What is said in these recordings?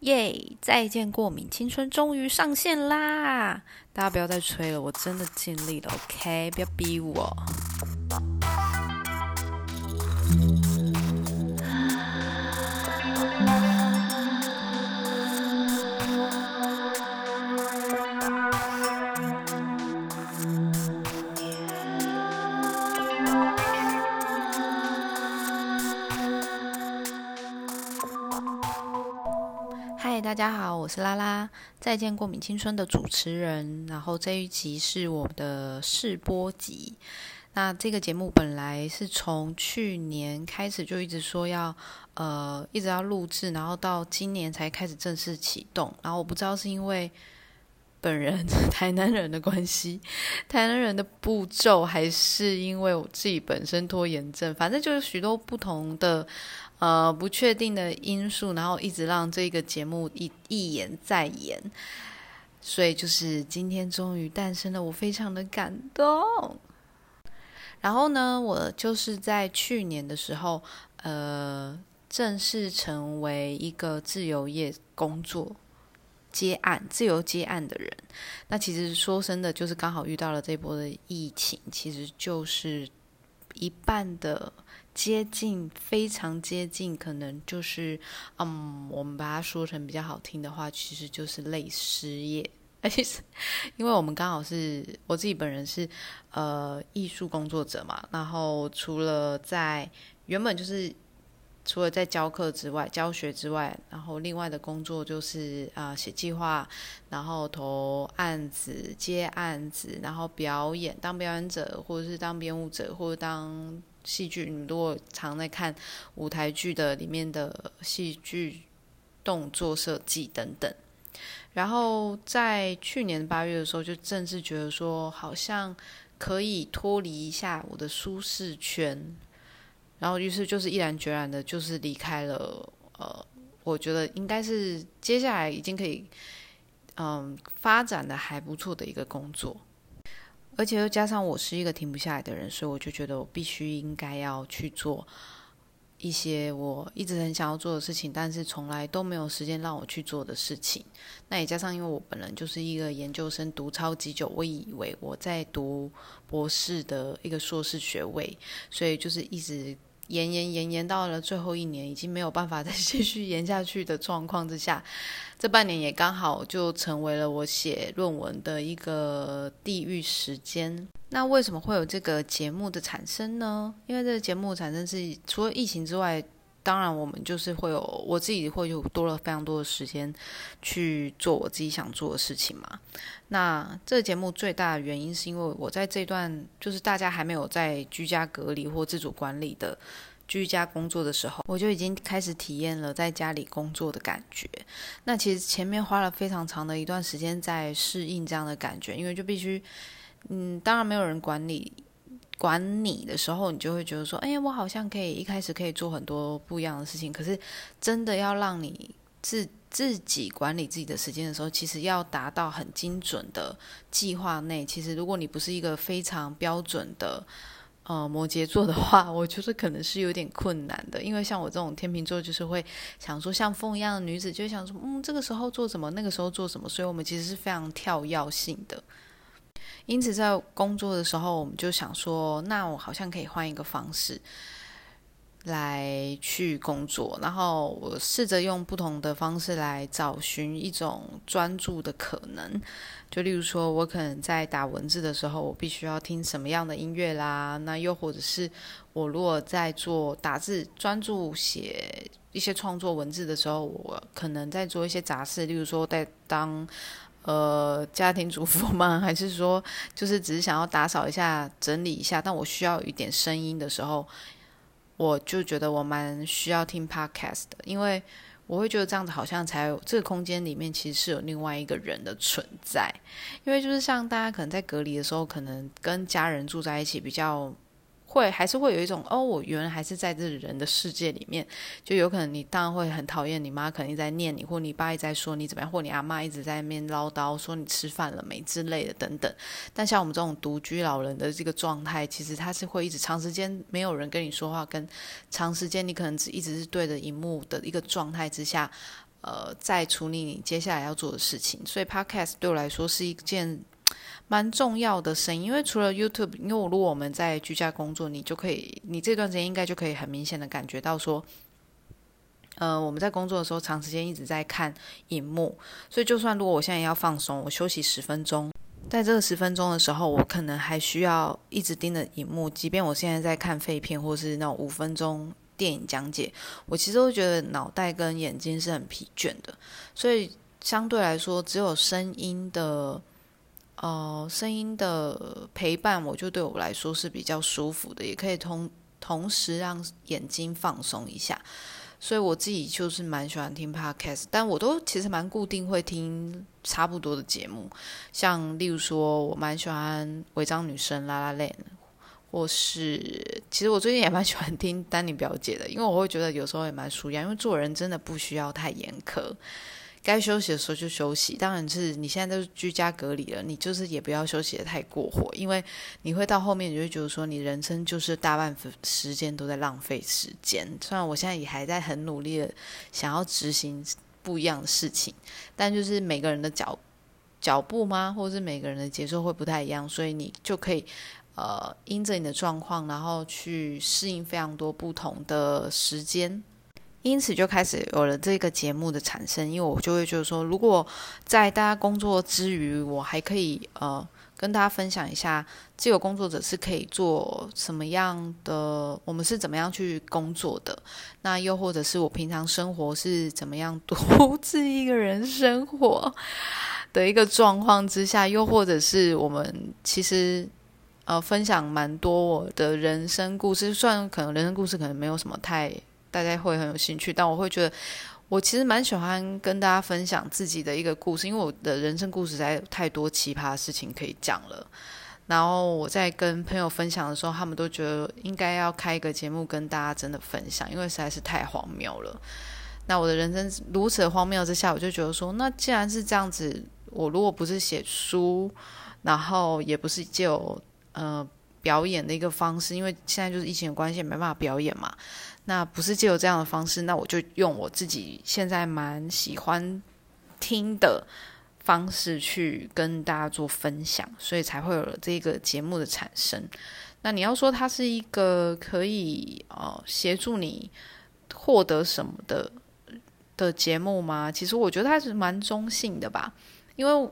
耶！再见过敏青春终于上线啦！大家不要再催了，我真的尽力了，OK？不要逼我。大家好，我是拉拉，《再见过敏青春》的主持人。然后这一集是我的试播集。那这个节目本来是从去年开始就一直说要呃一直要录制，然后到今年才开始正式启动。然后我不知道是因为本人 台南人的关系，台南人的步骤，还是因为我自己本身拖延症，反正就是许多不同的。呃，不确定的因素，然后一直让这个节目一一延再延，所以就是今天终于诞生了，我非常的感动。然后呢，我就是在去年的时候，呃，正式成为一个自由业工作接案、自由接案的人。那其实说真的，就是刚好遇到了这波的疫情，其实就是一半的。接近，非常接近，可能就是，嗯，我们把它说成比较好听的话，其实就是类失业。且是，因为我们刚好是我自己本人是呃艺术工作者嘛，然后除了在原本就是除了在教课之外，教学之外，然后另外的工作就是啊写计划，然后投案子、接案子，然后表演，当表演者，或者是当编舞者，或者当。戏剧，你如果常在看舞台剧的里面的戏剧动作设计等等，然后在去年八月的时候，就正式觉得说，好像可以脱离一下我的舒适圈，然后于是就是毅然决然的，就是离开了。呃，我觉得应该是接下来已经可以，嗯，发展的还不错的一个工作。而且又加上我是一个停不下来的人，所以我就觉得我必须应该要去做一些我一直很想要做的事情，但是从来都没有时间让我去做的事情。那也加上因为我本人就是一个研究生，读超级久，我以为我在读博士的一个硕士学位，所以就是一直。延延延延到了最后一年，已经没有办法再 继续延下去的状况之下，这半年也刚好就成为了我写论文的一个地狱时间。那为什么会有这个节目的产生呢？因为这个节目产生是除了疫情之外，当然我们就是会有我自己会有多了非常多的时间去做我自己想做的事情嘛。那这个节目最大的原因是因为我在这段就是大家还没有在居家隔离或自主管理的居家工作的时候，我就已经开始体验了在家里工作的感觉。那其实前面花了非常长的一段时间在适应这样的感觉，因为就必须，嗯，当然没有人管理管你的时候，你就会觉得说，哎，我好像可以一开始可以做很多不一样的事情。可是真的要让你自自己管理自己的时间的时候，其实要达到很精准的计划内。其实，如果你不是一个非常标准的呃摩羯座的话，我觉得可能是有点困难的。因为像我这种天秤座，就是会想说像风一样的女子，就想说嗯，这个时候做什么，那个时候做什么。所以我们其实是非常跳跃性的。因此，在工作的时候，我们就想说，那我好像可以换一个方式。来去工作，然后我试着用不同的方式来找寻一种专注的可能。就例如说，我可能在打文字的时候，我必须要听什么样的音乐啦？那又或者是我如果在做打字、专注写一些创作文字的时候，我可能在做一些杂事，例如说在当呃家庭主妇吗？还是说就是只是想要打扫一下、整理一下？但我需要一点声音的时候。我就觉得我蛮需要听 podcast 的，因为我会觉得这样子好像才有这个空间里面其实是有另外一个人的存在，因为就是像大家可能在隔离的时候，可能跟家人住在一起比较。会还是会有一种哦，我原来还是在这人的世界里面，就有可能你当然会很讨厌你妈，肯定在念你，或你爸一在说你怎么样，或你阿妈一直在那边唠叨说你吃饭了没之类的等等。但像我们这种独居老人的这个状态，其实他是会一直长时间没有人跟你说话，跟长时间你可能只一直是对着荧幕的一个状态之下，呃，在处理你接下来要做的事情。所以 Podcast 对我来说是一件蛮重要的声音，因为除了 YouTube，因为如果我们在居家工作，你就可以，你这段时间应该就可以很明显的感觉到说。呃，我们在工作的时候，长时间一直在看荧幕，所以就算如果我现在要放松，我休息十分钟，在这个十分钟的时候，我可能还需要一直盯着荧幕，即便我现在在看废片或是那种五分钟电影讲解，我其实都觉得脑袋跟眼睛是很疲倦的。所以相对来说，只有声音的，呃，声音的陪伴，我就对我来说是比较舒服的，也可以同同时让眼睛放松一下。所以我自己就是蛮喜欢听 podcast，但我都其实蛮固定会听差不多的节目，像例如说我蛮喜欢违章女生拉拉链，或是其实我最近也蛮喜欢听丹尼表姐的，因为我会觉得有时候也蛮舒压，因为做人真的不需要太严苛。该休息的时候就休息，当然是你现在都是居家隔离了，你就是也不要休息的太过火，因为你会到后面你就会觉得说，你人生就是大半分时间都在浪费时间。虽然我现在也还在很努力的想要执行不一样的事情，但就是每个人的脚脚步吗，或者是每个人的节奏会不太一样，所以你就可以呃，因着你的状况，然后去适应非常多不同的时间。因此就开始有了这个节目的产生，因为我就会觉得说，如果在大家工作之余，我还可以呃跟大家分享一下自由工作者是可以做什么样的，我们是怎么样去工作的，那又或者是我平常生活是怎么样独自一个人生活的一个状况之下，又或者是我们其实呃分享蛮多我的人生故事，虽然可能人生故事可能没有什么太。大家会很有兴趣，但我会觉得，我其实蛮喜欢跟大家分享自己的一个故事，因为我的人生故事实在太多奇葩事情可以讲了。然后我在跟朋友分享的时候，他们都觉得应该要开一个节目跟大家真的分享，因为实在是太荒谬了。那我的人生如此荒谬之下，我就觉得说，那既然是这样子，我如果不是写书，然后也不是就呃表演的一个方式，因为现在就是疫情的关系，没办法表演嘛。那不是借由这样的方式，那我就用我自己现在蛮喜欢听的方式去跟大家做分享，所以才会有了这个节目的产生。那你要说它是一个可以呃协助你获得什么的的节目吗？其实我觉得它是蛮中性的吧，因为。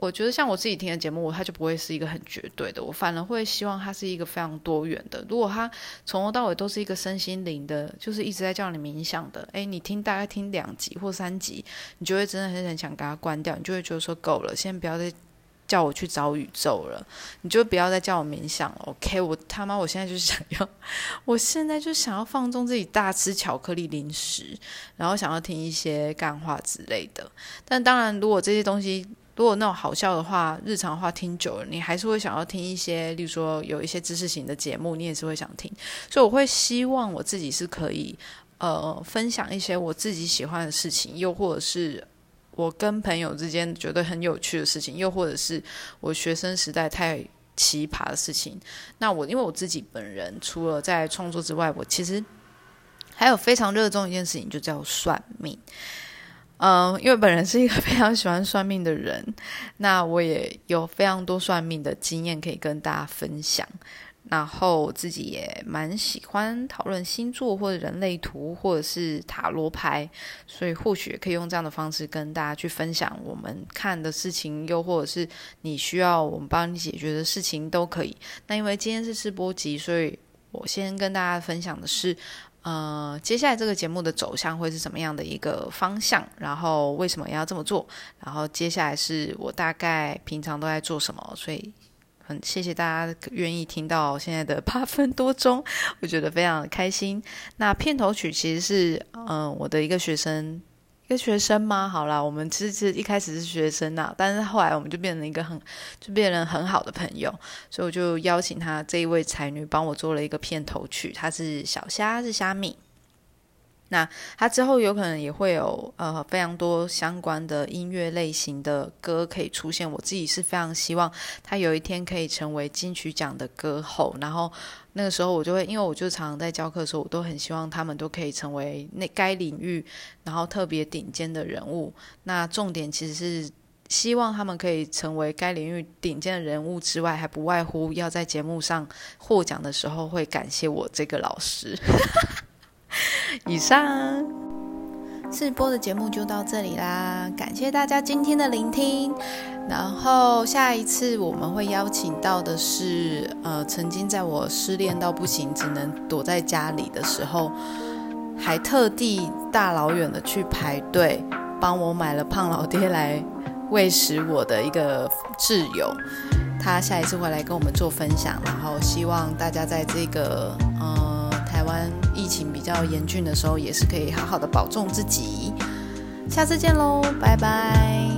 我觉得像我自己听的节目，它就不会是一个很绝对的。我反而会希望它是一个非常多元的。如果它从头到尾都是一个身心灵的，就是一直在叫你冥想的，诶，你听大概听两集或三集，你就会真的很很想给它关掉，你就会觉得说够了，先不要再叫我去找宇宙了，你就不要再叫我冥想了。OK，我他妈我现在就是想要，我现在就想要放纵自己大吃巧克力零食，然后想要听一些干话之类的。但当然，如果这些东西。如果那种好笑的话、日常话听久了，你还是会想要听一些，例如说有一些知识型的节目，你也是会想听。所以我会希望我自己是可以，呃，分享一些我自己喜欢的事情，又或者是我跟朋友之间觉得很有趣的事情，又或者是我学生时代太奇葩的事情。那我因为我自己本人除了在创作之外，我其实还有非常热衷一件事情，就叫算命。嗯，因为本人是一个 非常喜欢算命的人，那我也有非常多算命的经验可以跟大家分享。然后自己也蛮喜欢讨论星座或者人类图或者是塔罗牌，所以或许也可以用这样的方式跟大家去分享我们看的事情，又或者是你需要我们帮你解决的事情都可以。那因为今天是试播集，所以我先跟大家分享的是。呃，接下来这个节目的走向会是什么样的一个方向？然后为什么要这么做？然后接下来是我大概平常都在做什么？所以很谢谢大家愿意听到现在的八分多钟，我觉得非常开心。那片头曲其实是嗯我的一个学生。一个学生吗？好啦，我们其实一开始是学生呐，但是后来我们就变成一个很就变成很好的朋友，所以我就邀请他这一位才女帮我做了一个片头曲，她是小虾是虾米。那他之后有可能也会有呃非常多相关的音乐类型的歌可以出现。我自己是非常希望他有一天可以成为金曲奖的歌后，然后那个时候我就会，因为我就常常在教课的时候，我都很希望他们都可以成为那该领域然后特别顶尖的人物。那重点其实是希望他们可以成为该领域顶尖的人物之外，还不外乎要在节目上获奖的时候会感谢我这个老师。以上试播的节目就到这里啦，感谢大家今天的聆听。然后下一次我们会邀请到的是，呃，曾经在我失恋到不行，只能躲在家里的时候，还特地大老远的去排队帮我买了胖老爹来喂食我的一个挚友。他下一次会来跟我们做分享，然后希望大家在这个，呃。台湾疫情比较严峻的时候，也是可以好好的保重自己。下次见喽，拜拜。